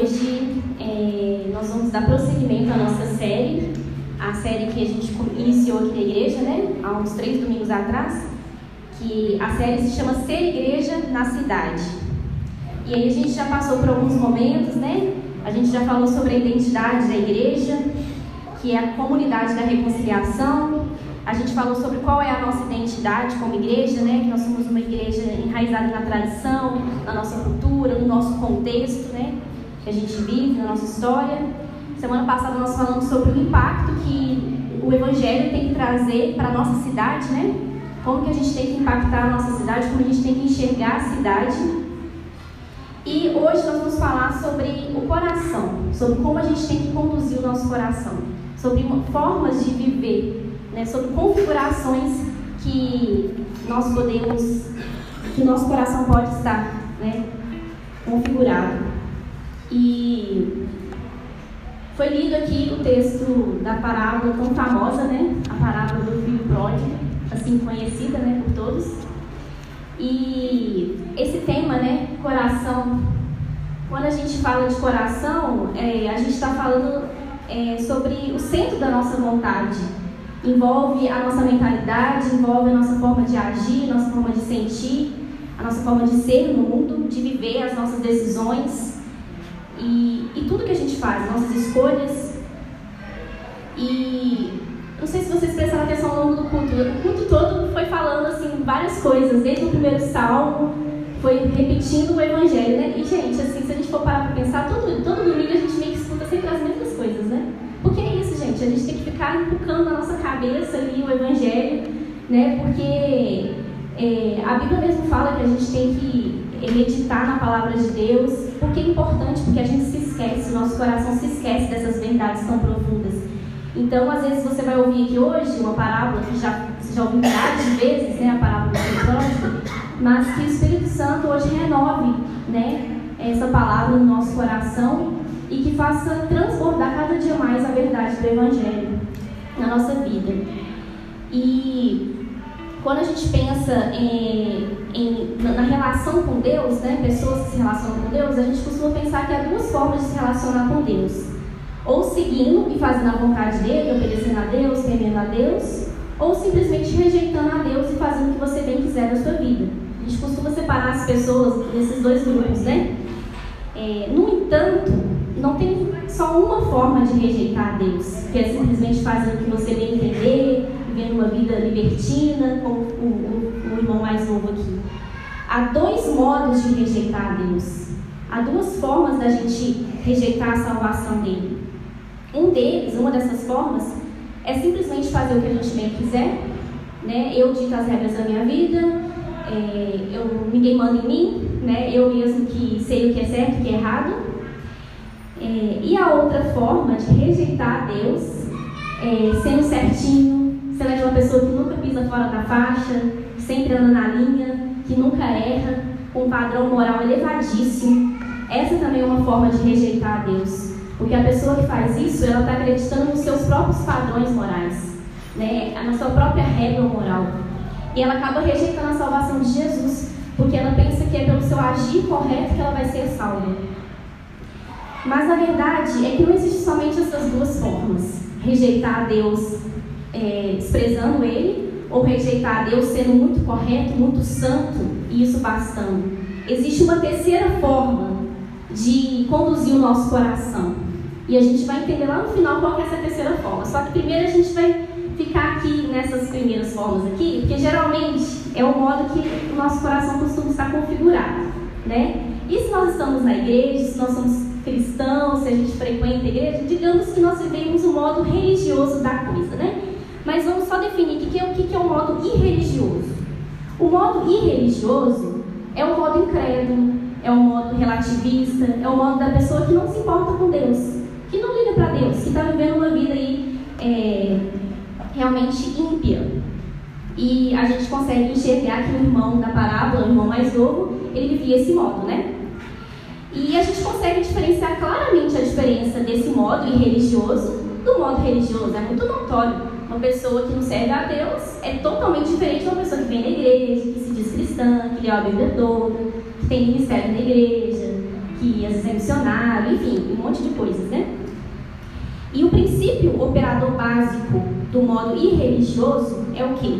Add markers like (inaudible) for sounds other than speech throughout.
Hoje é, nós vamos dar prosseguimento à nossa série, a série que a gente iniciou aqui na igreja, né? Há uns três domingos atrás, que a série se chama Ser Igreja na Cidade. E aí a gente já passou por alguns momentos, né? A gente já falou sobre a identidade da igreja, que é a comunidade da reconciliação. A gente falou sobre qual é a nossa identidade como igreja, né? Que nós somos uma igreja enraizada na tradição, na nossa cultura, no nosso contexto, né? Que a gente vive, na nossa história. Semana passada nós falamos sobre o impacto que o evangelho tem que trazer para a nossa cidade, né? Como que a gente tem que impactar a nossa cidade, como a gente tem que enxergar a cidade. E hoje nós vamos falar sobre o coração, sobre como a gente tem que conduzir o nosso coração, sobre formas de viver né, sobre configurações que nós podemos, que o nosso coração pode estar né, configurado. E foi lido aqui o texto da parábola tão famosa, né, a parábola do filho pródigo, assim conhecida né, por todos. E esse tema, né, coração, quando a gente fala de coração, é, a gente está falando é, sobre o centro da nossa vontade. Envolve a nossa mentalidade, envolve a nossa forma de agir, a nossa forma de sentir, a nossa forma de ser no mundo, de viver as nossas decisões e, e tudo que a gente faz, nossas escolhas. E não sei se vocês prestaram atenção ao longo do culto, o culto todo foi falando assim várias coisas, desde o primeiro salmo, foi repetindo o evangelho, né? E gente, assim, se a gente for parar para pensar, todo, todo domingo a gente meio que escuta sempre as mesmas coisas, né? Porque é isso, gente, a gente tem que ficar empurrando na nossa cabeça ali o Evangelho, né? Porque é, a Bíblia mesmo fala que a gente tem que meditar na palavra de Deus. Por que é importante? Porque a gente se esquece, nosso coração se esquece dessas verdades tão profundas. Então, às vezes, você vai ouvir aqui hoje uma parábola que já, você já ouviu de vezes, né? A parábola do Espírito mas que o Espírito Santo hoje renove, né? Essa palavra no nosso coração e que faça transbordar cada dia mais a verdade do Evangelho na nossa vida. E quando a gente pensa em, em, na relação com Deus, né, pessoas que se relacionam com Deus, a gente costuma pensar que há duas formas de se relacionar com Deus. Ou seguindo e fazendo a vontade dele, obedecendo a Deus, temendo a Deus, ou simplesmente rejeitando a Deus e fazendo o que você bem quiser da sua vida. A gente costuma separar as pessoas desses dois grupos, né? É, no entanto, não tem só uma forma de rejeitar a Deus, que é simplesmente fazer o que você bem entender, vivendo uma vida libertina, como o, o, o irmão mais novo aqui. Há dois modos de rejeitar Deus. Há duas formas da gente rejeitar a salvação dele. Um deles, uma dessas formas, é simplesmente fazer o que a gente bem quiser. Né? Eu dito as regras da minha vida, é, eu, ninguém manda em mim, né? eu mesmo que sei o que é certo e o que é errado. É, e a outra forma de rejeitar Deus é sendo certinho, sendo aquela pessoa que nunca pisa fora da faixa, sempre anda na linha, que nunca erra, com um padrão moral elevadíssimo. Essa também é uma forma de rejeitar a Deus. Porque a pessoa que faz isso, ela está acreditando nos seus próprios padrões morais, né? na sua própria regra moral. E ela acaba rejeitando a salvação de Jesus, porque ela pensa que é pelo seu agir correto que ela vai ser salva. Mas a verdade é que não existe somente essas duas formas: rejeitar a Deus é, desprezando Ele, ou rejeitar Deus sendo muito correto, muito santo e isso bastando. Existe uma terceira forma de conduzir o nosso coração. E a gente vai entender lá no final qual é essa terceira forma. Só que primeiro a gente vai ficar aqui nessas primeiras formas aqui, porque geralmente é o modo que o nosso coração costuma estar configurado, né? E se nós estamos na igreja, se nós somos cristãos, se a gente frequenta a igreja, digamos que nós vivemos o modo religioso da coisa, né? Mas vamos só definir o que é, o que é o modo irreligioso. O modo irreligioso é o modo incrédulo, é o modo relativista, é o modo da pessoa que não se importa com Deus, que não liga para Deus, que está vivendo uma vida aí é, realmente ímpia. E a gente consegue enxergar que o irmão da parábola, o irmão mais novo, ele vivia esse modo, né? E a gente consegue diferenciar claramente a diferença desse modo irreligioso do modo religioso. É muito notório. Uma pessoa que não serve a Deus é totalmente diferente de uma pessoa que vem na igreja, que se diz cristã, que lê a Bíblia toda, que tem ministério na igreja, que às vezes é missionário, enfim, um monte de coisas, né? E o princípio operador básico do modo irreligioso é o quê?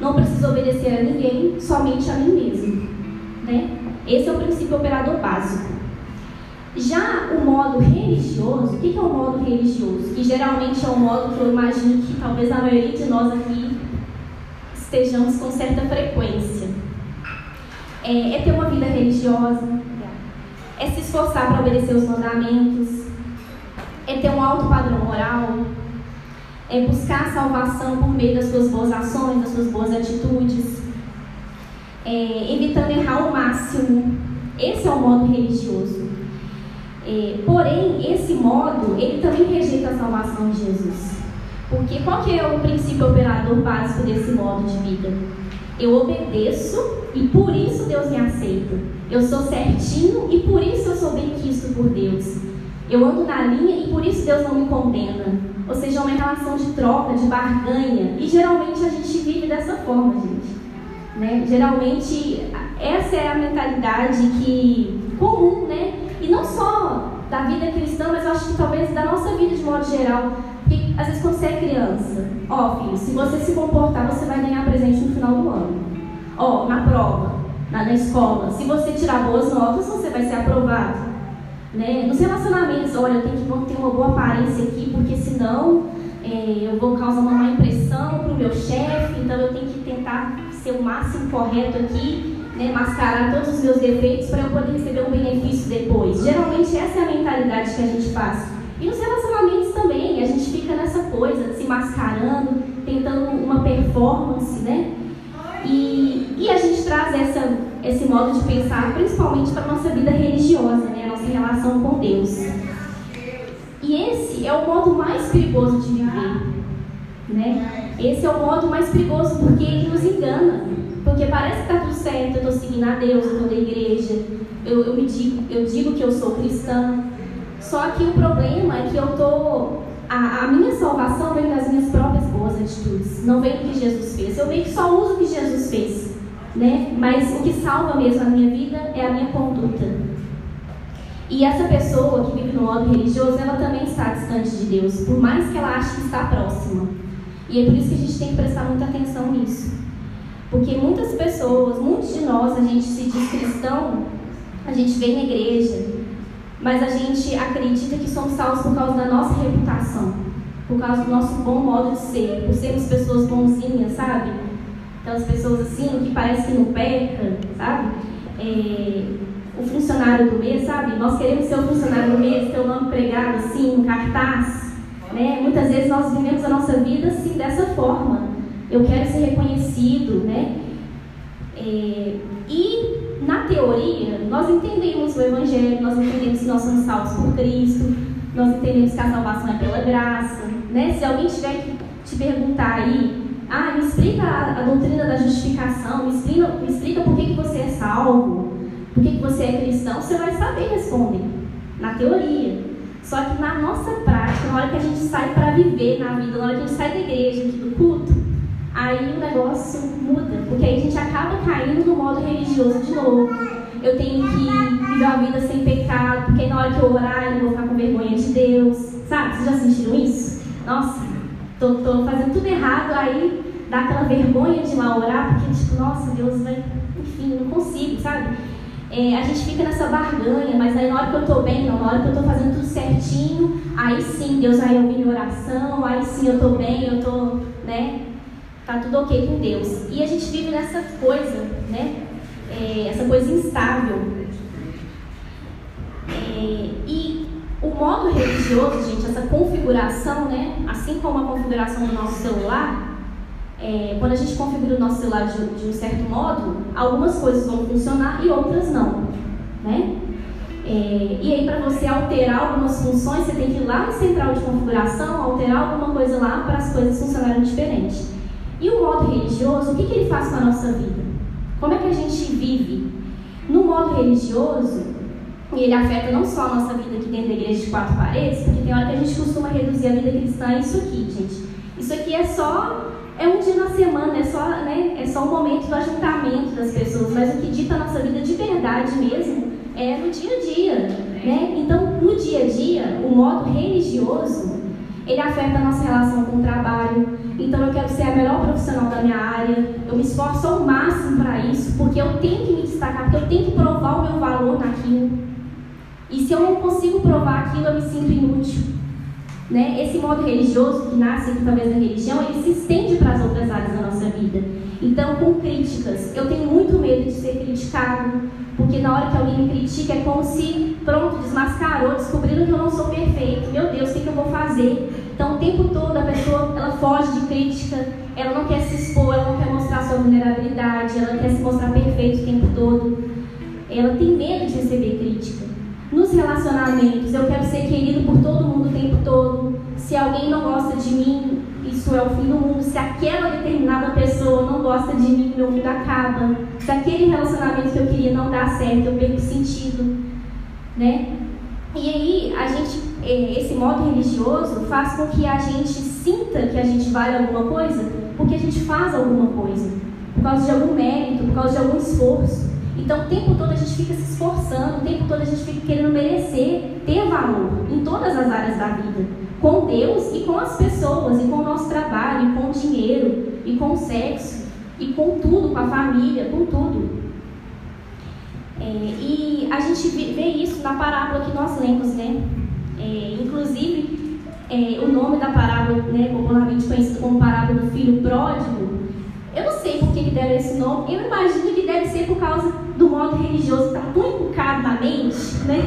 Não preciso obedecer a ninguém, somente a mim mesmo. Né? Esse é o princípio operador básico. Já o modo religioso, o que é o modo religioso? Que geralmente é um modo que eu imagino que talvez a maioria de nós aqui estejamos com certa frequência. É, é ter uma vida religiosa, é se esforçar para obedecer os mandamentos, é ter um alto padrão moral, é buscar a salvação por meio das suas boas ações, das suas boas atitudes, é, evitando errar ao máximo. Esse é o modo religioso. É, porém, esse modo, ele também rejeita a salvação de Jesus. Porque qual que é o princípio operador básico desse modo de vida? Eu obedeço e por isso Deus me aceita. Eu sou certinho e por isso eu sou bem quisto por Deus. Eu ando na linha e por isso Deus não me condena. Ou seja, é uma relação de troca, de barganha. E geralmente a gente vive dessa forma, gente. Né? Geralmente essa é a mentalidade que comum, né? E não só da vida cristã, mas eu acho que talvez da nossa vida de modo geral. Porque às vezes quando você é criança, ó filho, se você se comportar, você vai ganhar presente no final do ano. Ó, na prova, na, na escola, se você tirar boas notas, você vai ser aprovado. Né? Nos relacionamentos, olha, eu tenho que ter uma boa aparência aqui, porque senão é, eu vou causar uma má impressão para o meu chefe, então eu tenho que tentar ser o máximo correto aqui, né? mascarar todos os meus defeitos para eu poder receber um benefício depois. Geralmente essa é a mentalidade que a gente faz. E nos relacionamentos também, a gente fica nessa coisa, se mascarando, tentando uma performance, né? E, e a gente traz essa, esse modo de pensar principalmente para a nossa vida religiosa, né? em relação com Deus. E esse é o modo mais perigoso de viver. Né? Esse é o modo mais perigoso porque ele nos engana. Porque parece que está tudo certo, eu estou seguindo a Deus, eu estou da igreja, eu, eu, me digo, eu digo que eu sou cristã. Só que o problema é que eu estou. A, a, minha salvação vem das minhas próprias boas atitudes, não vem do que Jesus fez. Eu meio que só uso o que Jesus fez, né? Mas o que salva mesmo a minha vida é a minha conduta. E essa pessoa que vive no modo religioso, ela também está distante de Deus, por mais que ela ache que está próxima. E é por isso que a gente tem que prestar muita atenção nisso. Porque muitas pessoas, muitos de nós, a gente se diz cristão, a gente vem na igreja, mas a gente acredita que somos salvos por causa da nossa reputação, por causa do nosso bom modo de ser, por sermos pessoas bonzinhas, sabe? Aquelas pessoas assim que parece que não pecam, sabe? É, o funcionário do mês, sabe? Nós queremos ser o funcionário do mês, ter o nome pregado assim, um cartaz. Né? Muitas vezes nós vivemos a nossa vida assim, dessa forma. Eu quero ser reconhecido, né? É, e na teoria, nós entendemos o Evangelho, nós entendemos que nós somos salvos por Cristo, nós entendemos que a salvação é pela graça. Né? Se alguém tiver que te perguntar aí, ah, me explica a, a doutrina da justificação, me explica, me explica por que, que você é salvo, por que, que você é cristão, você vai saber responder, na teoria. Só que na nossa prática, na hora que a gente sai para viver na vida, na hora que a gente sai da igreja, do culto, aí o negócio muda, porque aí a gente acaba caindo no modo religioso de novo. Eu tenho que viver uma vida sem pecado, porque na hora que eu orar eu não vou ficar com vergonha de Deus. Sabe? Vocês já sentiram isso? Nossa, tô, tô fazendo tudo errado, aí dá aquela vergonha de lá orar, porque tipo, nossa, Deus vai, enfim, não consigo, sabe? é, a gente fica nessa barganha, mas aí na hora que eu estou bem, não, na hora que eu estou fazendo tudo certinho, aí sim Deus vai ouvir minha oração, aí sim eu estou bem, eu estou, né? Tá tudo ok com Deus. E a gente vive nessa coisa, né? É, essa coisa instável. É, e o modo religioso, gente, essa configuração, né? Assim como a configuração do nosso celular, é, quando a gente configura o nosso celular de, de, um certo modo, algumas coisas vão funcionar e outras não, né? É, e aí, para você alterar algumas funções, você tem que ir lá no central de configuração, alterar alguma coisa lá para as coisas funcionarem diferente. E o modo religioso, o que, que ele faz com a nossa vida? Como é que a gente vive? No modo religioso, ele afeta não só a nossa vida aqui dentro da igreja de quatro paredes, porque tem hora que a gente costuma reduzir a vida cristã a isso aqui, gente. Isso aqui é só é um dia na semana, é só, né, é só um momento do ajuntamento das pessoas, mas o que dita a nossa vida de verdade mesmo é no dia a dia, né? Então, no dia a dia, o modo religioso, ele afeta a nossa relação com o trabalho. Então, eu quero ser a melhor profissional da minha área. Eu me esforço ao máximo para isso, porque eu tenho que me destacar, porque eu tenho que provar o meu valor naquilo. E se eu não consigo provar aquilo, eu me sinto inútil. Né? Esse modo religioso que nasce talvez da religião, ele se estende para as outras áreas da nossa vida. Então, com críticas, eu tenho muito medo de ser criticado, porque na hora que alguém me critica é como se, pronto, desmascarou, descobriram que eu não sou perfeito. Meu Deus, o que, que eu vou fazer? Então, o tempo todo a pessoa ela foge de crítica, ela não quer se expor, ela não quer mostrar sua vulnerabilidade, ela quer se mostrar perfeito o tempo todo. Ela tem medo de receber crítica. Nos relacionamentos, eu quero ser querido por todo mundo o tempo todo. Se alguém não gosta de mim, isso é o fim do mundo. Se aquela determinada pessoa não gosta de mim, meu mundo acaba. Se aquele relacionamento que eu queria não dá certo, eu perco sentido, né? E aí, a gente, esse modo religioso faz com que a gente sinta que a gente vale alguma coisa porque a gente faz alguma coisa, por causa de algum mérito, por causa de algum esforço. Então, o tempo todo a gente fica se esforçando, o tempo todo a gente fica querendo merecer, ter valor em todas as áreas da vida com Deus e com as pessoas, e com o nosso trabalho, e com o dinheiro, e com o sexo, e com tudo, com a família, com tudo. É, e a gente vê isso na parábola que nós lemos, né? É, inclusive, é, o nome da parábola, né, popularmente conhecido como parábola do filho pródigo, eu não sei por que, que deram esse nome, eu imagino que deve ser por causa do modo religioso que está tão inculcado na mente, né?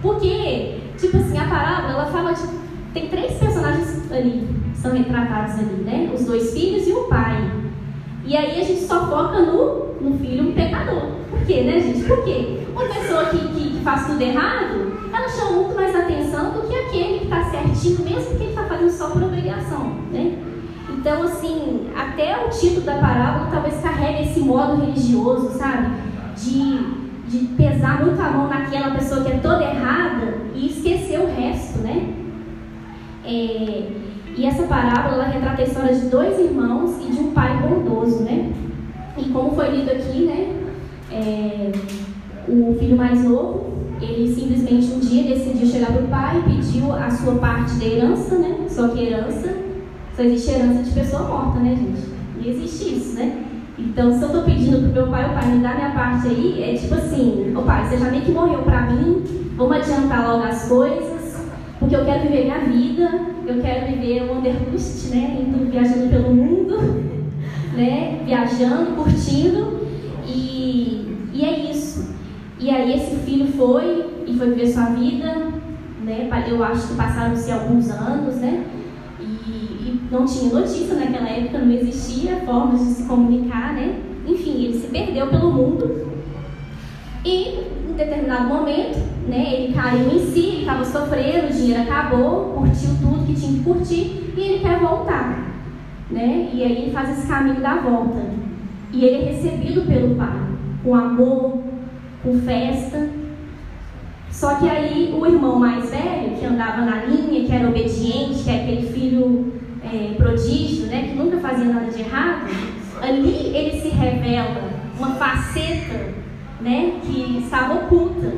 Porque, tipo assim, a parábola, ela fala de tem três personagens ali, são retratados ali, né? Os dois filhos e o pai. E aí a gente só foca no, no filho pecador. Por quê, né, gente? Por quê? Uma pessoa que, que, que faz tudo errado, ela chama muito mais atenção do que aquele que está certinho, mesmo que ele está fazendo só por obrigação, né? Então, assim, até o título da parábola talvez carregue esse modo religioso, sabe? De, de pesar muito a mão naquela pessoa que é toda errada e esquecer o resto, né? É, e essa parábola retrata a história de dois irmãos e de um pai bondoso, né? E como foi lido aqui, né? É, o filho mais novo, ele simplesmente um dia decidiu chegar para o pai e pediu a sua parte da herança, né? Só que herança, só existe herança de pessoa morta, né, gente? Não existe isso, né? Então, se eu estou pedindo para o meu pai, o pai me dá minha parte aí, é tipo assim, o pai, você já meio que morreu para mim, vamos adiantar logo as coisas, porque eu quero viver minha vida, eu quero viver o Wanderlust, né? Indo viajando pelo mundo, (laughs) né? Viajando, curtindo. E, e é isso. E aí esse filho foi e foi viver sua vida, né? Eu acho que passaram-se alguns anos, né? E, e, não tinha notícia naquela época, não existia formas de se comunicar, né? Enfim, ele se perdeu pelo mundo. E em determinado momento, né, ele caiu em si, ele estava sofrendo, o dinheiro acabou, curtiu tudo que tinha que curtir e ele quer voltar. Né? E aí ele faz esse caminho da volta. E ele é recebido pelo pai, com amor, com festa. Só que aí o irmão mais velho, que andava na linha, que era obediente, que é aquele filho é, prodígio, né, que nunca fazia nada de errado, ali ele se revela uma faceta né, que estava oculta.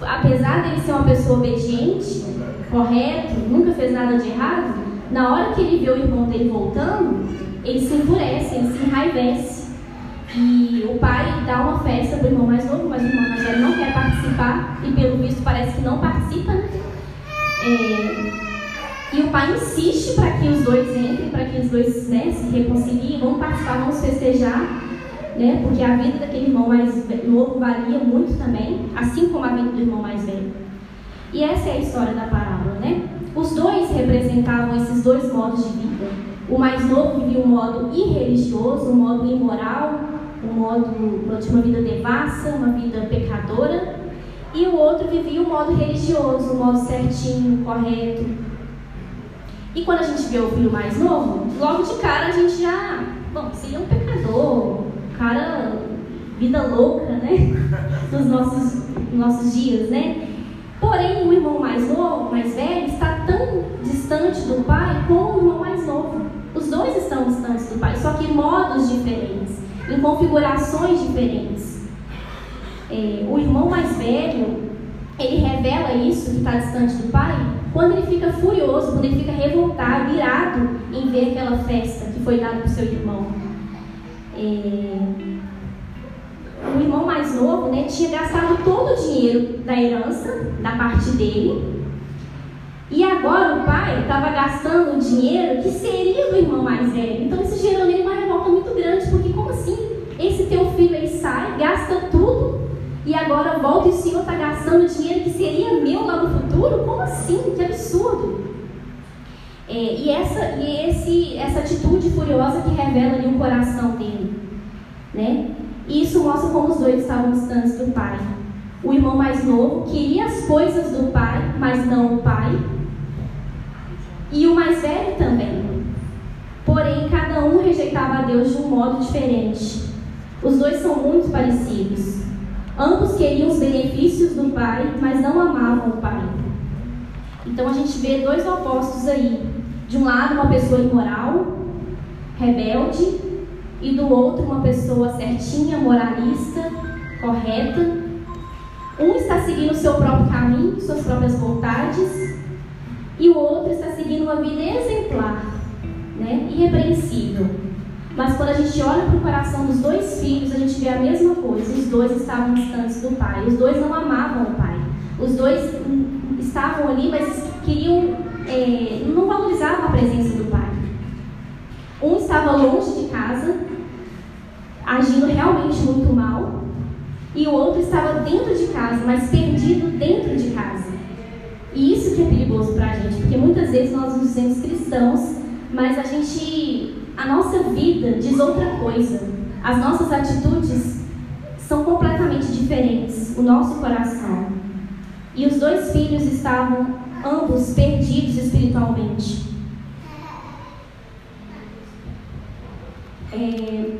Apesar dele ser uma pessoa obediente, correto, nunca fez nada de errado, na hora que ele vê o irmão dele voltando, ele se enfurece, ele se enraivece. E o pai dá uma festa para o irmão mais novo, mas o irmão mais velho não quer participar, e pelo visto parece que não participa, né? É, e o pai insiste para que os dois entrem, para que os dois né, se reconciliem, vamos participar, vamos festejar né? Porque a vida daquele irmão mais novo valia muito também, assim como a vida do irmão mais velho. E essa é a história da parábola, né? Os dois representavam esses dois modos de vida. O mais novo vivia um modo irreligioso, um modo imoral, um modo de uma vida devassa, uma vida pecadora. E o outro vivia um modo religioso, um modo certinho, correto. E quando a gente vê o filho mais novo, logo de cara a gente já, bom, seria um pecador, cara, vida louca, né? (laughs) Nos nossos, nossos dias, né? Porém, o irmão mais novo, mais velho, está tão distante do pai como o irmão mais novo. Os dois estão distantes do pai, só que em modos diferentes, em configurações diferentes. é, o irmão mais velho, ele revela isso, que está distante do pai, quando ele fica furioso, quando ele fica revoltado, irado em ver aquela festa que foi dada para o seu irmão. É, o irmão mais novo né, tinha gastado todo o dinheiro da herança, da parte dele, e agora o pai estava gastando o dinheiro que seria do irmão mais velho. Então isso gerou nele uma revolta muito grande, porque como assim? Esse teu filho aí sai, gasta tudo, e agora volta e o senhor está gastando dinheiro que seria meu lá no futuro? Como assim? Que absurdo! É, e essa, e esse, essa atitude furiosa que revela ali o coração dele. Né? E isso mostra como os dois estavam distantes do pai. O irmão mais novo queria as coisas do pai, mas não o pai. E o mais velho também. Porém, cada um rejeitava a Deus de um modo diferente. Os dois são muito parecidos. Ambos queriam os benefícios do pai, mas não amavam o pai. Então a gente vê dois opostos aí. De um lado, uma pessoa imoral, rebelde, e do outro, uma pessoa certinha, moralista, correta, um está seguindo o seu próprio caminho, suas próprias vontades, e o outro está seguindo uma vida exemplar, né? irrepreensível. Mas quando a gente olha para o coração dos dois filhos, a gente vê a mesma coisa. Os dois estavam distantes do pai. Os dois não amavam o pai. Os dois estavam ali, mas queriam, é, não valorizavam a presença do pai. Um estava longe de casa, agindo realmente muito mal, e o outro estava dentro de casa, mas perdido dentro de casa. E isso que é perigoso para a gente, porque muitas vezes nós nos dizemos cristãos, mas a gente, a nossa vida diz outra coisa. As nossas atitudes são completamente diferentes, o nosso coração. E os dois filhos estavam ambos perdidos espiritualmente. É,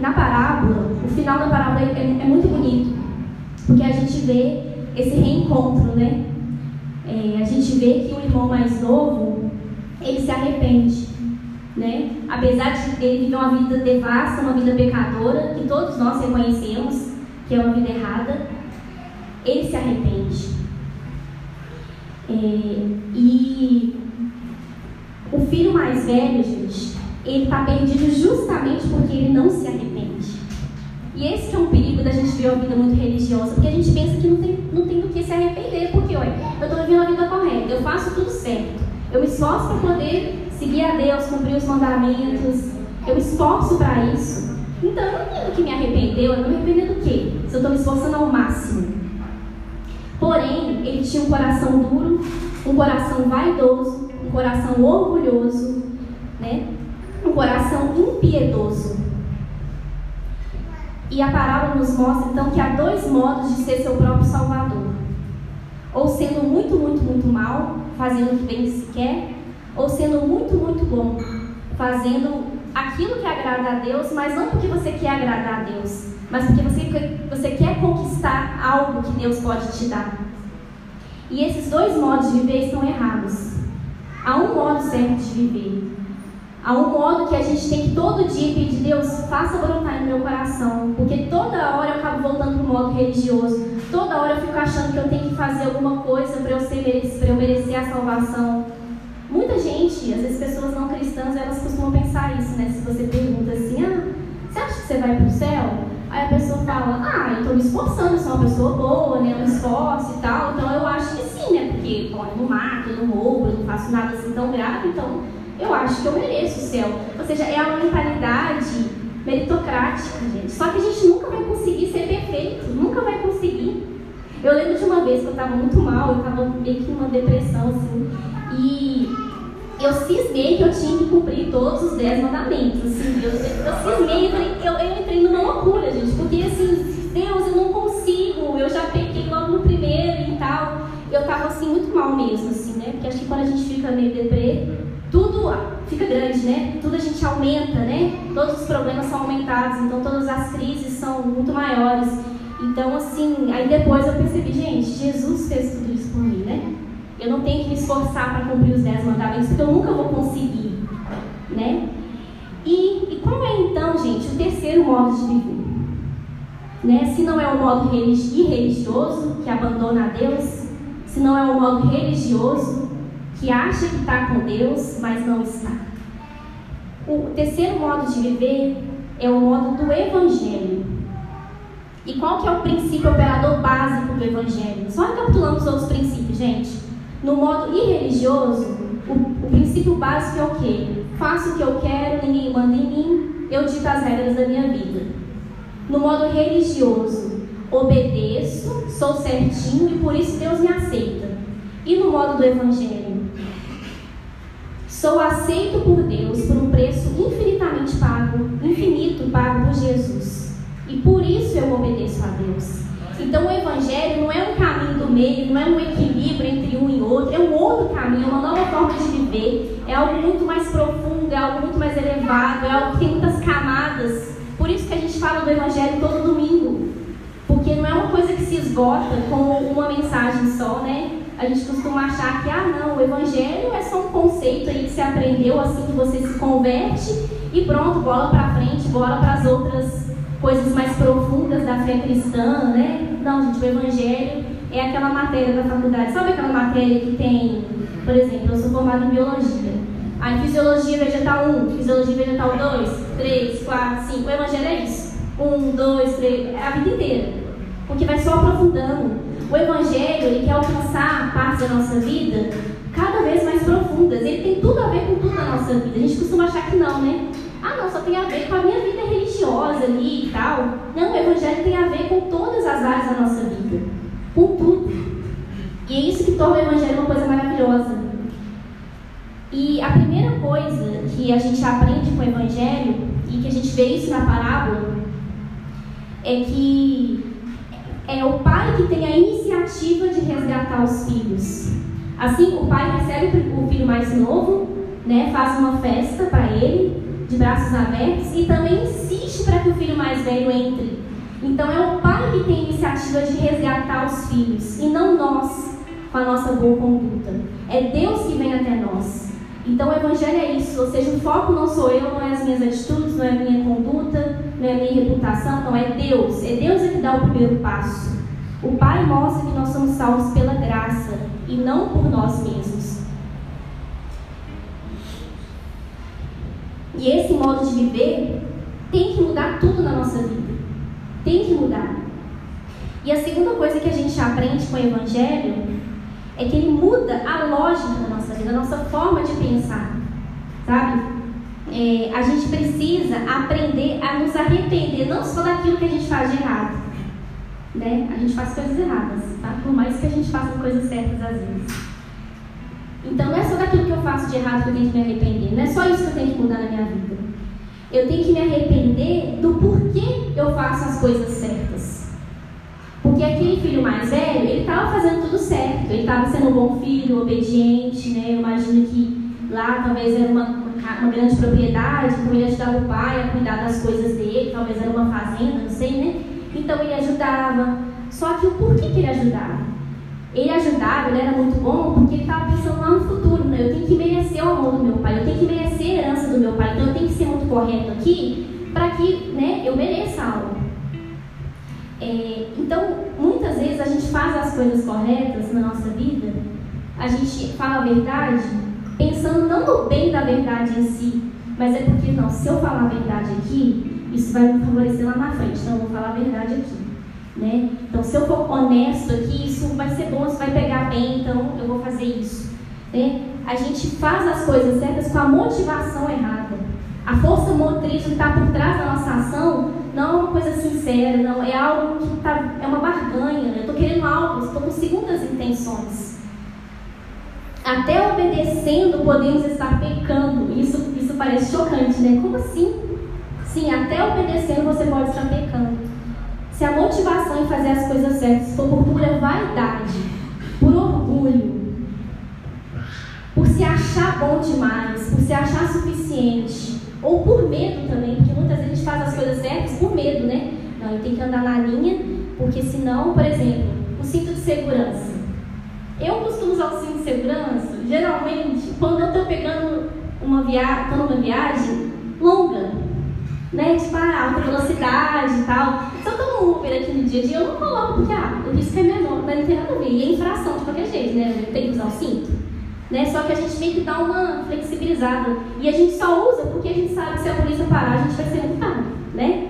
na parábola, o final da parábola é, é, muito bonito, porque a gente vê esse reencontro, né? É, a gente vê que o irmão mais novo, ele se arrepende, né? Apesar de ele viver uma vida devassa, uma vida pecadora, que todos nós reconhecemos que é uma vida errada, ele se arrepende. É, e o filho mais velho, gente, ele está perdido justamente porque ele não se arrepende. E esse é um perigo da gente viver uma vida muito religiosa, porque a gente pensa que não tem, não tem do que se arrepender, porque olha, eu estou vivendo a vida correta, eu faço tudo certo, eu me esforço para poder seguir a Deus, cumprir os mandamentos, eu me esforço para isso. Então eu não tenho do que me arrepender, eu não me arrepender do quê? Se eu estou me esforçando ao máximo. Porém, ele tinha um coração duro, um coração vaidoso, um coração orgulhoso, né? um coração impiedoso. E a parábola nos mostra então que há dois modos de ser seu próprio Salvador: ou sendo muito, muito, muito mal, fazendo o que bem se quer, ou sendo muito, muito bom, fazendo aquilo que agrada a Deus, mas não porque você quer agradar a Deus, mas porque você, você quer conquistar algo que Deus pode te dar. E esses dois modos de viver estão errados. Há um modo certo de viver, Há um modo que a gente tem que todo dia pedir, Deus, faça brotar no meu coração. Porque toda hora eu acabo voltando para o modo religioso. Toda hora eu fico achando que eu tenho que fazer alguma coisa para eu, ser, para eu merecer a salvação. Muita gente, às vezes pessoas não cristãs, elas costumam pensar isso, né? Se você pergunta assim, ah, você acha que você vai para o céu? Aí a pessoa fala, ah, eu estou me esforçando, eu sou uma pessoa boa, né? Eu me esforço e tal, então eu acho que sim, né? Porque, bom, eu não mato, eu não roubo, eu não faço nada assim tão grave, então eu acho que eu mereço o céu. Ou seja, é uma mentalidade meritocrática, gente. Só que a gente nunca vai conseguir ser perfeito, nunca vai conseguir. Eu lembro de uma vez que eu estava muito mal, eu estava meio que numa depressão, assim, e eu cismei que eu tinha que cumprir todos os dez mandamentos, assim, eu, eu cismei, eu, eu, eu entrei numa loucura, gente, porque assim, Deus, eu não consigo, eu já pequei logo no primeiro e tal, eu estava assim, muito mal mesmo, assim, né, porque acho que quando a gente fica meio deprê, tudo fica grande, né? Tudo a gente aumenta, né? Todos os problemas são aumentados, então todas as crises são muito maiores. Então, assim, aí depois eu percebi, gente, Jesus fez tudo isso por mim, né? Eu não tenho que me esforçar para cumprir os dez mandamentos, porque eu nunca vou conseguir, né? E, e qual é então, gente, o terceiro modo de viver? né? se não é um modo irreligioso, que abandona a Deus, se não é um modo religioso, que acha que está com Deus, mas não está. O terceiro modo de viver é o modo do Evangelho. E qual que é o princípio operador básico do Evangelho? Só recapitulando os outros princípios, gente. No modo irreligioso, o, o princípio básico é o quê? Faço o que eu quero, ninguém manda em mim, eu dito as regras da minha vida. No modo religioso, obedeço, sou certinho e por isso Deus me aceita. E no modo do Evangelho, sou aceito por Deus por um preço infinitamente pago, infinito pago por Jesus. E por isso eu obedeço a Deus. Então o Evangelho não é um caminho do meio, não é um equilíbrio entre um e outro, é um outro caminho, é uma nova forma de viver, é algo muito mais profundo, é algo muito mais elevado, é algo que tem muitas camadas. Por isso que a gente fala do Evangelho todo domingo. Porque não é uma coisa que se esgota com uma mensagem só, né? A gente costuma achar que, ah, não, o Evangelho é só um conceito aí que se aprendeu assim que você se converte e pronto, bola para frente, bola para as outras coisas mais profundas da fé cristã, né? Não, gente, o Evangelho é aquela matéria da faculdade. Sabe aquela matéria que tem, por exemplo, eu sou formada em biologia. Aí, fisiologia vegetal 1, fisiologia vegetal 2, 3, 4, 5. O Evangelho é isso. 1, 2, 3, é a vida inteira. Porque vai só aprofundando o Evangelho ele quer alcançar partes da nossa vida cada vez mais profundas. Ele tem tudo a ver com tudo na nossa vida. A gente costuma achar que não, né? Ah, não, só tem a ver com a minha vida religiosa ali e tal. Não, o Evangelho tem a ver com todas as áreas da nossa vida. Com tudo. E é isso que torna o Evangelho uma coisa maravilhosa. E a primeira coisa que a gente aprende com o Evangelho, e que a gente vê isso na parábola, é que é o pai que tem a iniciativa de resgatar os filhos. Assim, o pai recebe o filho mais novo, né, faz uma festa para ele, de braços abertos, e também insiste para que o filho mais velho entre. Então, é o pai que tem a iniciativa de resgatar os filhos, e não nós, com a nossa boa conduta. É Deus que vem até nós. Então, o Evangelho é isso, ou seja, o foco não sou eu, não é as minhas atitudes, não é a minha conduta, não é a minha reputação, não, é Deus. É Deus que dá o primeiro passo. O Pai mostra que nós somos salvos pela graça e não por nós mesmos. E esse modo de viver tem que mudar tudo na nossa vida. Tem que mudar. E a segunda coisa que a gente aprende com o Evangelho é que ele muda a lógica da nossa vida, a nossa forma de pensar. Sabe? É, a gente precisa aprender a nos arrepender, não só daquilo que a gente faz de errado. Né? A gente faz coisas erradas, tá? por mais que a gente faça coisas certas às vezes. Então não é só daquilo que eu faço de errado que eu tenho que me arrepender, não é só isso que eu tenho que mudar na minha vida. Eu tenho que me arrepender do porquê eu faço as coisas certas. Porque aquele filho mais velho, ele estava fazendo tudo certo, ele estava sendo um bom filho, obediente, né? Eu imagino que lá talvez era uma uma grande propriedade, então ele ajudava o pai a cuidar das coisas dele, talvez era uma fazenda, não sei, né? Então ele ajudava. Só que o porquê que ele ajudava? Ele ajudava, ele era muito bom porque ele estava pensando lá no futuro, né? Eu tenho que merecer o amor do meu pai, eu tenho que merecer a herança do meu pai, então eu tenho que ser muito correto aqui para que né, eu mereça algo. É, então, muitas vezes a gente faz as coisas corretas na nossa vida, a gente fala a verdade pensando não no bem da verdade em si, mas é porque, não, se eu falar a verdade aqui, isso vai me favorecer lá na frente, então eu vou falar a verdade aqui. Né? Então, se eu for honesto aqui, isso vai ser bom, isso vai pegar bem, então eu vou fazer isso. Né? A gente faz as coisas certas com a motivação errada. A força motriz que está por trás da nossa ação não é uma coisa sincera, não é algo que tá, é uma barganha. Eu estou querendo algo, estou com segundas intenções. Até obedecendo podemos estar pecando. Isso, isso parece chocante, né? Como assim? Sim, até obedecendo você pode estar pecando. Se a motivação em fazer as coisas certas for por pura vaidade, por orgulho, por se achar bom demais, por se achar suficiente, ou por medo também, porque muitas vezes a gente faz as coisas certas por medo, né? Não, eu tenho que andar na linha, porque senão, por exemplo, o cinto de segurança. Eu costumo usar o cinto de segurança, geralmente, quando eu estou pegando uma viagem, viagem longa, né? Tipo, a alta velocidade e tal. Se eu estou no Uber dia a dia, eu não coloco porque ah, o risco é menor, mas não tem nada a ver. E é infração de qualquer jeito, né? Tem que usar o cinto. Né? Só que a gente meio que dá uma flexibilizada. E a gente só usa porque a gente sabe que se a polícia parar, a gente vai ser multado, né?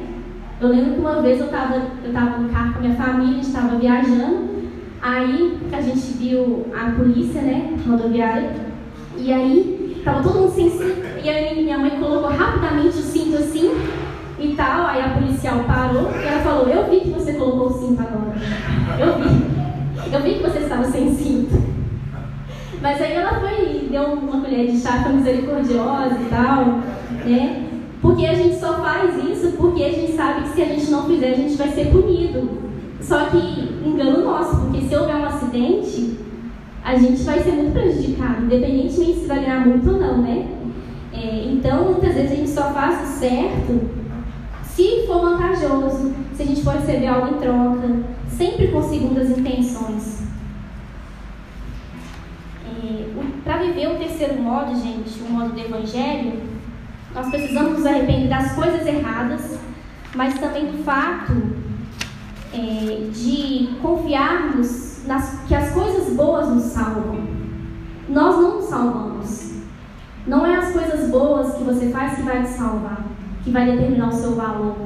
Eu lembro que uma vez eu estava eu tava no carro com a minha família, a gente estava viajando, aí a gente viu a polícia, né, rodoviária, e aí estava todo mundo sem cinto, e aí minha mãe colocou rapidamente o cinto assim, e tal, aí a policial parou, e ela falou, eu vi que você colocou o cinto agora, eu vi, eu vi que você estava sem cinto. Mas aí ela foi deu uma colher de chá misericordiosa e tal, né? Porque a gente só faz isso porque a gente sabe que se a gente não fizer, a gente vai ser punido. Só que engano nosso, porque se houver um acidente, a gente vai ser muito prejudicado, independentemente se vai ganhar muito ou não, né? É, então, muitas vezes a gente só faz o certo se for vantajoso, se a gente for receber algo em troca, sempre com segundas intenções. É, Para viver o terceiro modo, gente, o modo do Evangelho, nós precisamos nos arrepender das coisas erradas, mas também do fato é, de confiarmos nas, que as coisas boas nos salvam. Nós não nos salvamos. Não é as coisas boas que você faz que vai te salvar, que vai determinar o seu valor.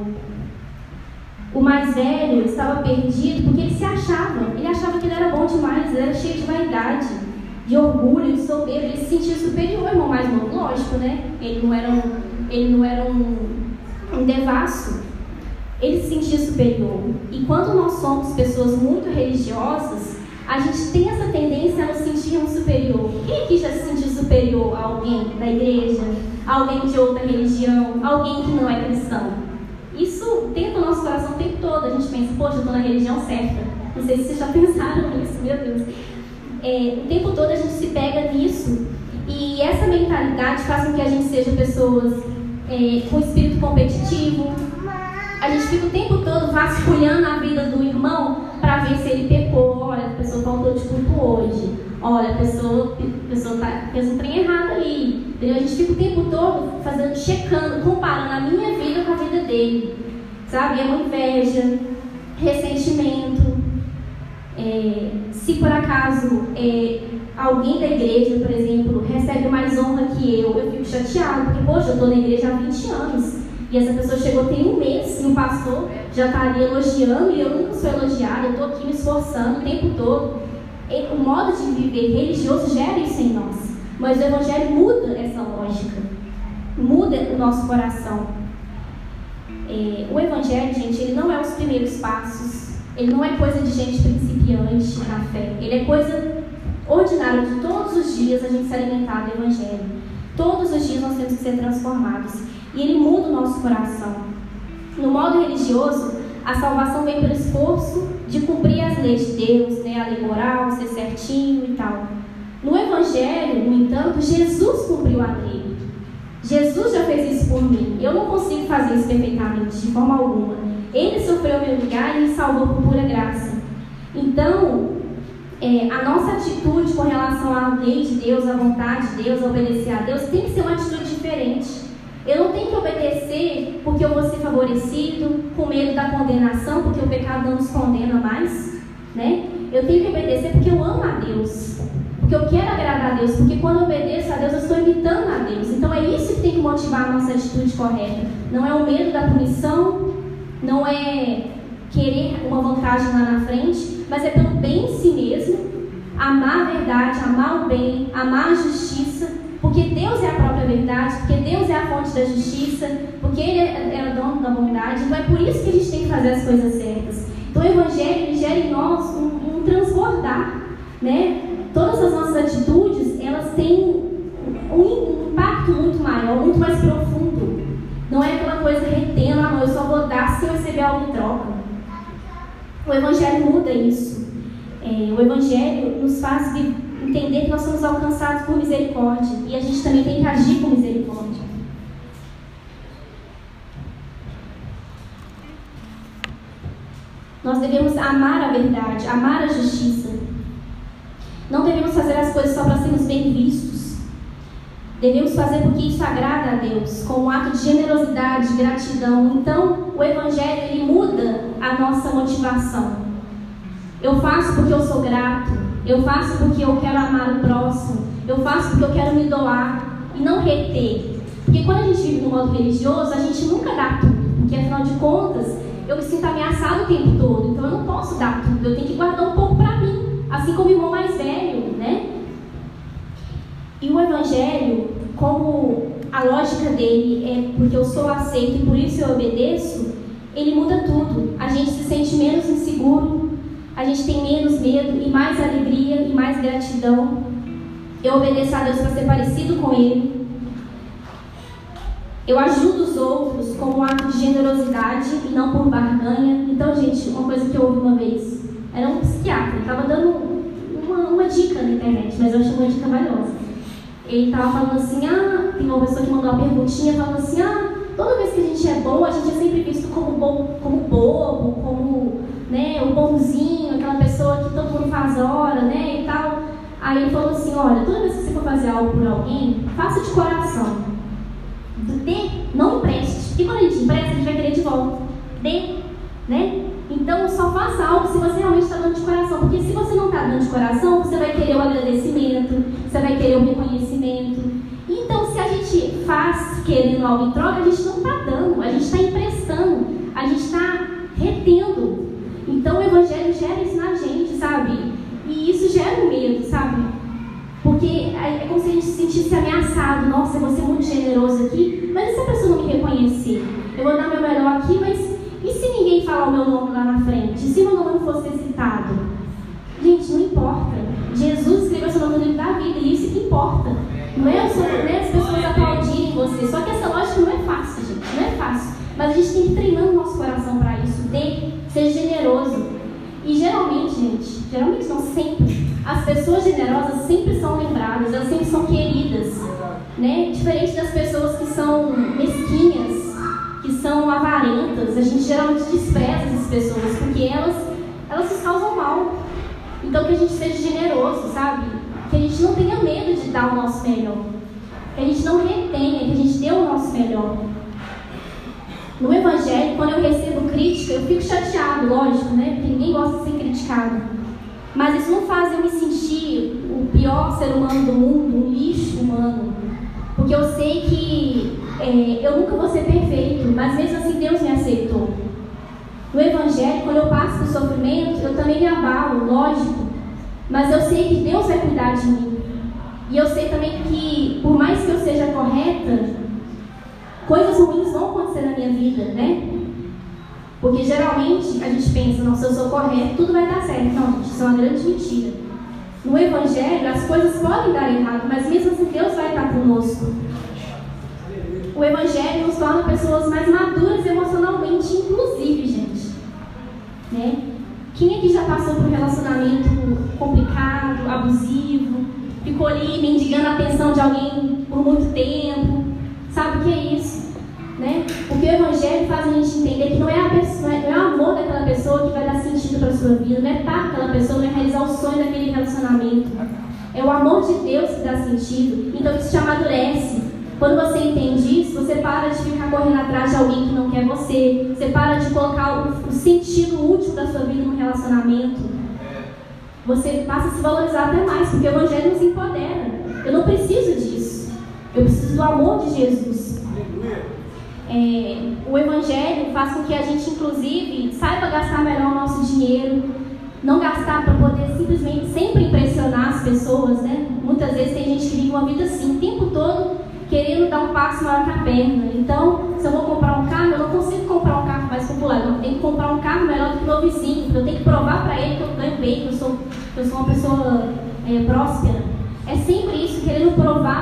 O mais velho estava perdido porque ele se achava. Ele achava que ele era bom demais, ele era cheio de vaidade de orgulho, de soberba, ele se sentia superior irmão mais novo, lógico, né? Ele não era um, ele não era um, um devasso. Ele se sentia superior. E quando nós somos pessoas muito religiosas, a gente tem essa tendência a nos sentirmos superior. Quem aqui já se sentiu superior a alguém da igreja, a alguém de outra religião, alguém que não é cristão? Isso dentro do nosso coração o tempo todo. A gente pensa, poxa, eu estou na religião certa. Não sei se vocês já (laughs) pensaram nisso, meu Deus é, o tempo todo a gente se pega nisso. E essa mentalidade faz com que a gente seja pessoas é, com espírito competitivo. A gente fica o tempo todo vasculhando a vida do irmão para ver se ele pecou. Olha, a pessoa faltou de culto hoje. Olha, a pessoa, a pessoa tá, fez um trem errado ali. Entendeu? A gente fica o tempo todo fazendo, checando, comparando a minha vida com a vida dele. Sabe? É uma inveja, ressentimento. É, se por acaso é, alguém da igreja, por exemplo, recebe mais honra que eu, eu fico chateado, porque, poxa, eu estou na igreja há 20 anos e essa pessoa chegou tem um mês e o pastor já está ali elogiando e eu nunca sou elogiada, eu estou aqui me esforçando o tempo todo. E o modo de viver religioso gera isso em nós, mas o Evangelho muda essa lógica, muda o nosso coração. É, o Evangelho, gente, ele não é os primeiros passos ele não é coisa de gente principiante na fé. Ele é coisa ordinária de todos os dias a gente se alimentar do Evangelho. Todos os dias nós temos que ser transformados. E ele muda o nosso coração. No modo religioso, a salvação vem pelo esforço de cumprir as leis de Deus, né? a lei moral, ser certinho e tal. No Evangelho, no entanto, Jesus cumpriu a lei. Jesus já fez isso por mim. Eu não consigo fazer isso perfeitamente, de forma alguma. Ele sofreu meu lugar e me salvou por pura graça. Então, é, a nossa atitude com relação à lei de Deus, à vontade de Deus, a obedecer a Deus, tem que ser uma atitude diferente. Eu não tenho que obedecer porque eu vou ser favorecido, com medo da condenação, porque o pecado não nos condena mais. Né? Eu tenho que obedecer porque eu amo a Deus. Porque eu quero agradar a Deus. Porque quando eu obedeço a Deus, eu estou imitando a Deus. Então é isso que tem que motivar a nossa atitude correta. Não é o medo da punição, não é querer uma vantagem lá na frente, mas é pelo bem em si mesmo, amar a verdade, amar o bem, amar a justiça, porque Deus é a própria verdade, porque Deus é a fonte da justiça, porque Ele é, o dono da bondade. Então é por isso que a gente tem que fazer as coisas certas. Então o Evangelho gera em nós um, um transbordar, né? Todas as nossas atitudes elas têm um impacto muito maior, muito mais profundo. Não é aquela coisa retendo, ah, não, eu só vou dar se eu receber algo em troca. O Evangelho muda isso. É, o Evangelho nos faz entender que nós somos alcançados por misericórdia e a gente também tem que agir com misericórdia. Nós devemos amar a verdade, amar a justiça. Não devemos fazer as coisas só para sermos bem vistos Devemos fazer porque isso agrada a Deus, com um ato de generosidade, de gratidão. Então, o Evangelho ele muda a nossa motivação? Eu faço porque eu sou grato, eu faço porque eu quero amar o próximo, eu faço porque eu quero me doar e não reter. Porque quando a gente vive no modo religioso, a gente nunca dá tudo, porque afinal de contas, eu me sinto ameaçado o tempo todo, então eu não posso dar tudo, eu tenho que guardar um pouco para mim, assim como o irmão mais velho, né? E o Evangelho, como a lógica dele é porque eu sou aceito e por isso eu obedeço, ele muda tudo. A gente se sente menos inseguro, a gente tem menos medo e mais alegria e mais gratidão. Eu obedeço a Deus para ser parecido com Ele. Eu ajudo os outros como um ato de generosidade e não por barganha. Então, gente, uma coisa que eu ouvi uma vez era um psiquiatra, estava dando uma, uma, dica na internet, mas eu achei uma dica valiosa. Ele estava falando assim: ah, tem uma pessoa que mandou uma perguntinha falando assim: ah, toda vez que a gente é bom, a gente é sempre visto como, bom, como bobo, como né, o bonzinho, aquela pessoa que todo mundo faz hora, né, e tal. Aí ele falou assim, olha, toda vez que você for fazer algo por alguém, faça de coração. Dê, não empreste. Porque quando a gente empresta, a gente vai querer de volta. Dê, né? Então só faça algo se você realmente está dando de coração. Porque se você não está dando de coração, você vai querer o agradecimento, você vai querer o reconhecimento. Então se a gente faz querendo algo em troca, a gente não está dando, a gente está emprestando, a gente está retendo. Então o Evangelho gera isso na gente, sabe? E isso gera um medo, sabe? Porque é, é como se a gente se sentisse ameaçado. Nossa, eu vou ser muito generoso aqui, mas e se a pessoa não me reconhecer? Eu vou dar meu melhor aqui, mas e se ninguém falar o meu nome lá na frente? E se meu nome não fosse citado? Gente, não importa. Jesus escreveu seu nome no livro da vida e isso que importa. Não é, só, não é as pessoas aplaudirem você. Só que essa lógica não é fácil, gente. Não é fácil. Mas a gente tem que treinar o nosso coração para generoso. E geralmente, gente, geralmente não sempre, as pessoas generosas sempre são lembradas, elas sempre são queridas. Né? Diferente das pessoas que são mesquinhas, que são avarentas, a gente geralmente despreza essas pessoas, porque elas, elas nos causam mal. Então que a gente seja generoso, sabe? Que a gente não tenha medo de dar o nosso melhor. Que a gente não retenha, que a gente dê o nosso melhor. No Evangelho, quando eu recebo crítica, eu fico chateado, lógico, né? Porque ninguém gosta de ser criticado. Mas isso não faz eu me sentir o pior ser humano do mundo, um lixo humano. Porque eu sei que é, eu nunca vou ser perfeito, mas mesmo assim Deus me aceitou. No Evangelho, quando eu passo por sofrimento, eu também me abalo, lógico. Mas eu sei que Deus vai cuidar de mim. E eu sei também que, por mais que eu seja correta, coisas ruins vão acontecer na minha vida, né? Porque geralmente a gente pensa, não, se eu sou correto, tudo vai dar certo. Não, gente, isso é uma grande mentira. No Evangelho, as coisas podem dar errado, mas mesmo assim Deus vai estar conosco. O Evangelho nos torna pessoas mais maduras emocionalmente, inclusive, gente. Né? Quem aqui já passou por um relacionamento complicado, abusivo, ficou ali mendigando a atenção de alguém por muito tempo, O que é isso? Né? Porque o Evangelho faz a gente entender que não é, a pessoa, não é o amor daquela pessoa que vai dar sentido para a sua vida, não é estar aquela pessoa, não é realizar o sonho daquele relacionamento. É o amor de Deus que dá sentido. Então isso te amadurece. Quando você entende isso, você para de ficar correndo atrás de alguém que não quer você. Você para de colocar o, o sentido útil da sua vida no relacionamento. Você passa a se valorizar até mais, porque o Evangelho nos empodera. Eu não preciso disso. Eu preciso do amor de Jesus. É, o Evangelho faz com que a gente, inclusive, saiba gastar melhor o nosso dinheiro, não gastar para poder simplesmente sempre impressionar as pessoas, né? Muitas vezes tem gente que vive uma vida assim, o tempo todo querendo dar um passo maior que a perna. Então, se eu vou comprar um carro, eu não consigo comprar um carro mais popular. Eu tenho que comprar um carro melhor do que o meu vizinho. Eu tenho que provar para ele que eu ganho bem, que eu sou, que eu sou uma pessoa é, próspera. É sempre isso,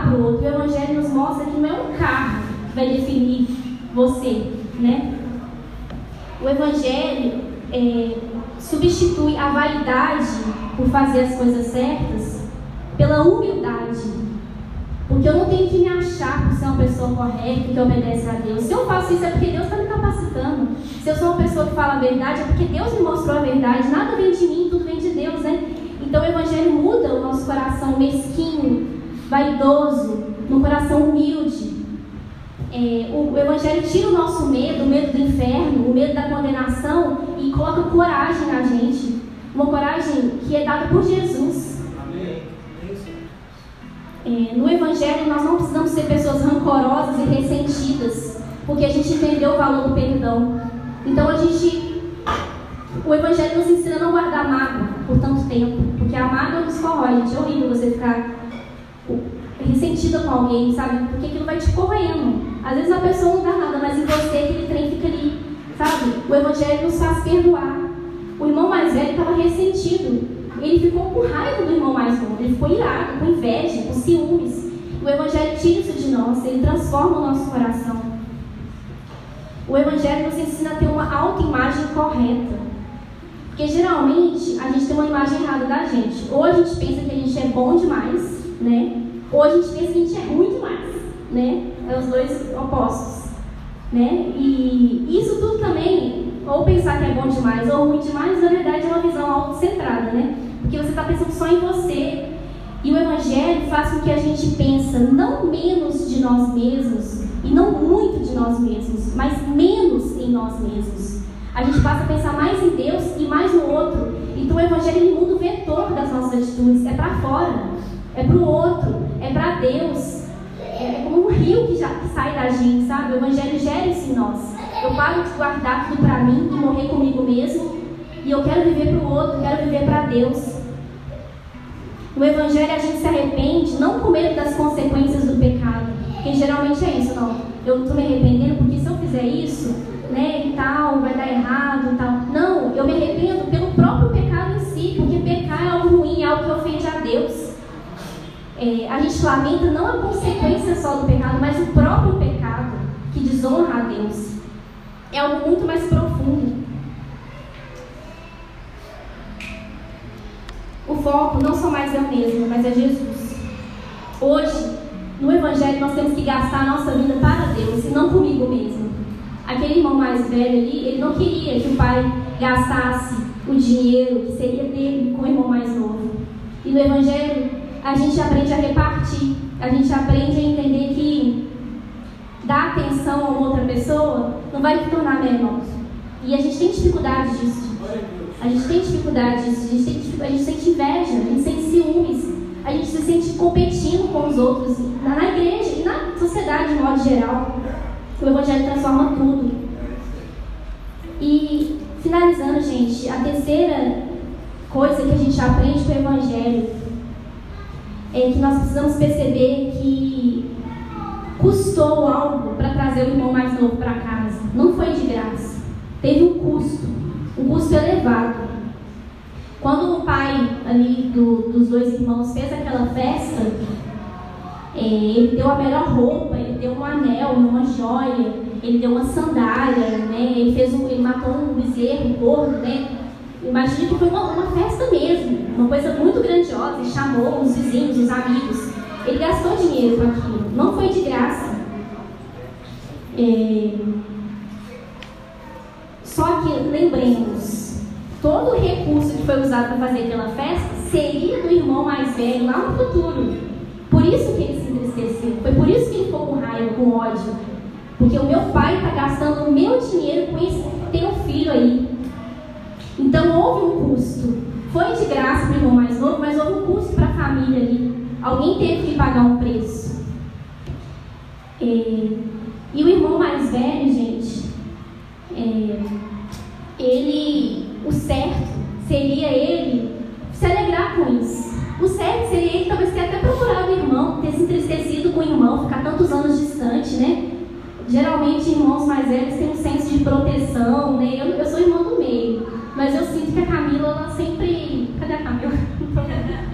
para o outro. O Evangelho nos mostra que não é um carro que vai definir você, né? O Evangelho é, substitui a vaidade por fazer as coisas certas pela humildade. Porque eu não tenho que me achar por ser uma pessoa correta, que obedece a Deus. Se eu faço isso é porque Deus está me capacitando. Se eu sou uma pessoa que fala a verdade, é porque Deus me mostrou a verdade. Nada vem de mim, tudo vem de Deus, né? Então o Evangelho muda o nosso coração mesquinho, vaidoso, num coração humilde. É, o, o Evangelho tira o nosso medo, o medo do inferno, o medo da condenação e coloca coragem na gente. Uma coragem que é dada por Jesus. É, no Evangelho, nós não precisamos ser pessoas rancorosas e ressentidas, porque a gente entendeu o valor do perdão. Então, a gente. O Evangelho nos ensina a não guardar mágoa por tanto tempo, porque a mágoa nos corrói. Gente, é horrível você ficar ressentida com alguém, sabe? Porque aquilo vai te corroendo. Às vezes a pessoa não dá nada, mas em você aquele trem fica ali, sabe? O Evangelho nos faz perdoar. O irmão mais velho estava ressentido. Ele ficou com raiva do irmão mais novo. Ele ficou irado, com inveja, com ciúmes. O Evangelho tira isso de nós, ele transforma o nosso coração. O Evangelho nos ensina a ter uma autoimagem correta. Porque geralmente a gente tem uma imagem errada da gente. Ou a gente pensa que a gente é bom demais, né? Ou a gente pensa que a gente é ruim demais, né? É os dois opostos, né? E isso tudo também, ou pensar que é bom demais ou ruim demais, na verdade é uma visão autocentrada, né? Porque você está pensando só em você. E o Evangelho faz com que a gente pense não menos de nós mesmos e não muito de nós mesmos, mas menos em nós mesmos. A gente passa a pensar mais em Deus e mais no outro. Então o Evangelho muda o vetor das nossas atitudes, é para fora é para o outro, é para Deus. É, é como um rio que, já, que sai da gente, sabe? O Evangelho gera isso em nós. Eu paro de guardar tudo para mim e morrer comigo mesmo. E eu quero viver para o outro, quero viver para Deus. No Evangelho a gente se arrepende não com medo das consequências do pecado. Porque geralmente é isso, não. Eu estou me arrependendo porque se eu fizer isso, né, e tal, vai dar errado e tal. Não, eu me arrependo pelo próprio pecado em si, porque pecar é algo ruim, é algo que ofende a Deus é, a gente lamenta não a consequência só do pecado, mas o próprio pecado que desonra a Deus. É algo muito mais profundo. O foco não só mais é o mesmo, mas é Jesus. Hoje, no Evangelho, nós temos que gastar a nossa vida para Deus e não comigo mesmo. Aquele irmão mais velho ali, ele não queria que o pai gastasse o dinheiro que seria dele com o irmão mais novo. E no Evangelho, a gente aprende a repartir, a gente aprende a entender que dar atenção a uma outra pessoa não vai te tornar menor. E a gente tem dificuldade disso. A gente tem dificuldade disso, a gente, tem, a gente sente inveja, a gente sente ciúmes, a gente se sente competindo com os outros na, na igreja e na sociedade de modo geral. O Evangelho transforma tudo. E finalizando, gente, a terceira coisa que a gente aprende com o Evangelho é que nós precisamos perceber que custou algo para trazer o irmão mais novo para casa. Não foi de graça. Teve um custo, um custo elevado. Quando o pai ali do, dos dois irmãos fez aquela festa, é, ele deu a melhor roupa, ele deu um anel, uma joia, ele deu uma sandália, né? Ele fez um, ele matou um bezerro, um porco, né? Imagina que foi uma, uma festa mesmo, uma coisa muito grandiosa, e chamou os vizinhos, os amigos. Ele gastou dinheiro com aquilo, não foi de graça. É... Só que, lembremos, todo o recurso que foi usado para fazer aquela festa seria do irmão mais velho lá no futuro. Por isso que ele se entristeceu, foi por isso que ele ficou com raiva, com ódio. Porque o meu pai está gastando o meu dinheiro com esse teu filho aí. Então houve um custo. Foi de graça para o irmão mais novo, mas houve um custo para a família ali. Alguém teve que pagar um preço. E, e o irmão mais velho, gente, é, ele, o certo seria ele se alegrar com isso. O certo seria ele talvez ter até procurado o irmão, ter se entristecido com o irmão, ficar tantos anos distante, né? Geralmente irmãos mais velhos têm um senso de proteção, né? Eu, eu sou irmã do meio. Mas eu sinto que a Camila, ela sempre. Cadê a Camila? (laughs)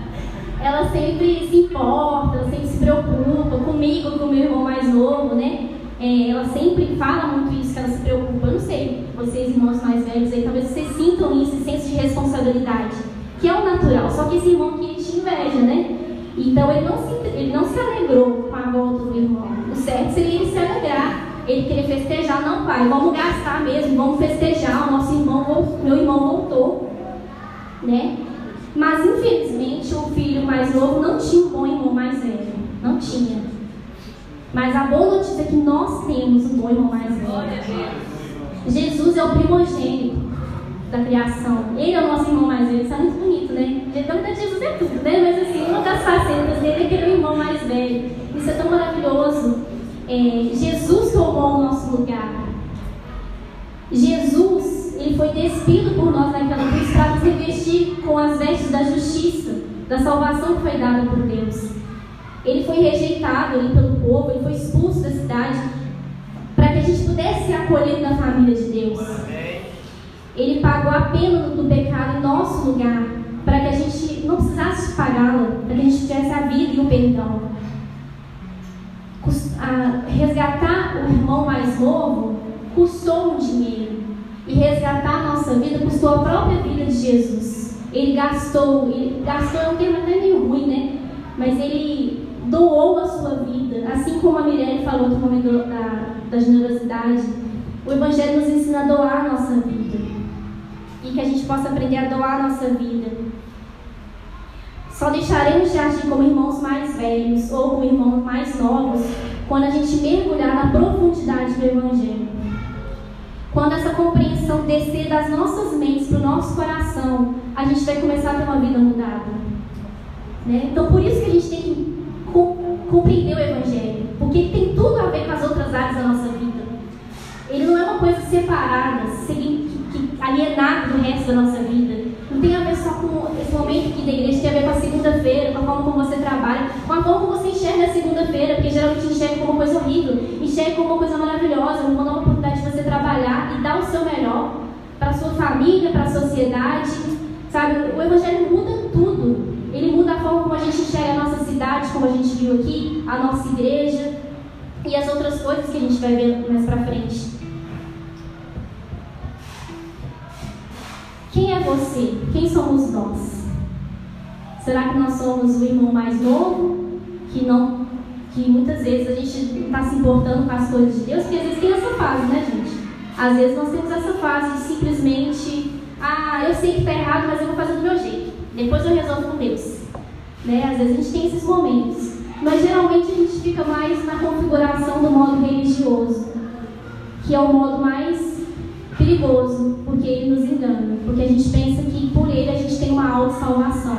ela sempre se importa, ela sempre se preocupa comigo, com o meu irmão mais novo, né? É, ela sempre fala muito isso, que ela se preocupa. Eu não sei, vocês irmãos mais velhos aí, talvez vocês sintam isso, esse senso de responsabilidade, que é o natural. Só que esse irmão que te inveja, né? Então ele não se, ele não se alegrou com a volta do irmão. O certo seria ele se alegrar ele queria festejar, não, pai, vamos gastar mesmo, vamos festejar, o nosso irmão, meu irmão voltou, né? Mas infelizmente o filho mais novo não tinha um bom irmão mais velho, não tinha. Mas a boa notícia é que nós temos um bom irmão mais velho. Jesus é o primogênito da criação. Ele é o nosso irmão mais velho. Isso é muito bonito, né? Verdade, Jesus é tudo, né? Mas assim, uma das facetas dele é que ele é o irmão mais velho. Isso é tão maravilhoso. É, Jesus tomou o nosso lugar. Jesus, ele foi despido por nós naquela cruz para nos revestir com as vestes da justiça, da salvação que foi dada por Deus. Ele foi rejeitado ali pelo povo, ele foi expulso da cidade para que a gente pudesse ser acolhido na família de Deus. Ele pagou a pena do pecado em nosso lugar, para que a gente não precisasse pagá-la, para que a gente tivesse a vida e o perdão. Resgatar o irmão mais novo custou um dinheiro. E resgatar a nossa vida custou a própria vida de Jesus. Ele gastou, ele gastou é um termo até meio ruim, né? Mas ele doou a sua vida, assim como a Mirelle falou no momento da, da generosidade. O Evangelho nos ensina a doar a nossa vida. E que a gente possa aprender a doar a nossa vida. Só deixaremos de agir como irmãos mais velhos ou como irmãos mais novos quando a gente mergulhar na profundidade do Evangelho. Quando essa compreensão descer das nossas mentes para o nosso coração, a gente vai começar a ter uma vida mudada. Né? Então, por isso que a gente tem que compreender o Evangelho, porque ele tem tudo a ver com as outras áreas da nossa vida. Ele não é uma coisa separada, alienada do resto da nossa vida. Não tem a ver só com esse momento aqui da igreja, tem a ver com a segunda-feira, com a forma como você trabalha, com a forma como você enxerga a segunda-feira, porque geralmente enxerga como uma coisa horrível, enxerga como uma coisa maravilhosa, uma nova oportunidade de você trabalhar e dar o seu melhor para a sua família, para a sociedade. Sabe, o Evangelho muda tudo. Ele muda a forma como a gente enxerga a nossa cidade, como a gente viu aqui, a nossa igreja e as outras coisas que a gente vai ver mais para frente. Você? Quem somos nós? Será que nós somos o irmão mais novo que não que muitas vezes a gente está se importando com as coisas de Deus? Porque às vezes tem essa fase, né, gente? Às vezes nós temos essa fase de simplesmente, ah, eu sei que está errado, mas eu vou fazer do meu jeito. Depois eu resolvo com Deus. Né? Às vezes a gente tem esses momentos. Mas geralmente a gente fica mais na configuração do modo religioso, que é o modo mais perigoso, porque ele nos engana. Porque a gente pensa que por ele a gente tem uma auto-salvação.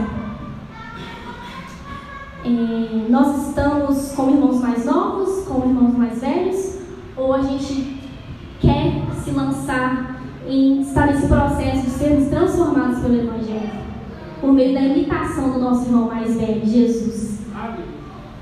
É, nós estamos como irmãos mais novos, como irmãos mais velhos, ou a gente quer se lançar em estar nesse processo de sermos transformados pelo Evangelho? por meio da imitação do nosso irmão mais velho, Jesus.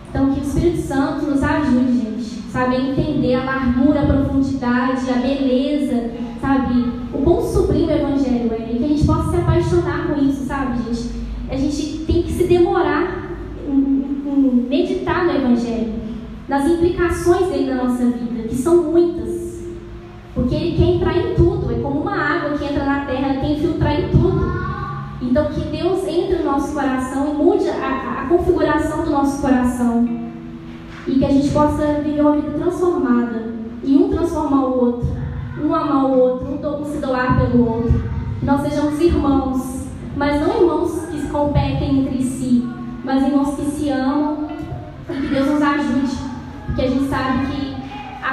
Então, que o Espírito Santo nos ajude, gente, sabe, a entender a largura, a profundidade, a beleza, sabe, o bom sublime Evangelho é, que a gente possa se apaixonar com isso, sabe, gente. A gente tem que se demorar em, em meditar no Evangelho, nas implicações dele na nossa vida, que são muitas. Porque ele quer entrar em tudo, é como uma água que entra na terra, ela quer infiltrar em tudo. Então, que Deus entre no nosso coração e mude a, a configuração do nosso coração. E que a gente possa viver uma vida transformada. E um transformar o outro. Um amar o outro. Um, se doar pelo outro. Nós sejamos irmãos. Mas não irmãos que se competem entre si. Mas irmãos que se amam. E que Deus nos ajude. Porque a gente sabe que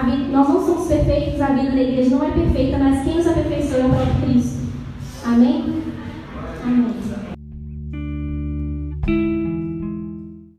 vida, nós não somos perfeitos. A vida da igreja não é perfeita. Mas quem nos aperfeiçoa é o próprio Cristo. Amém? Amém.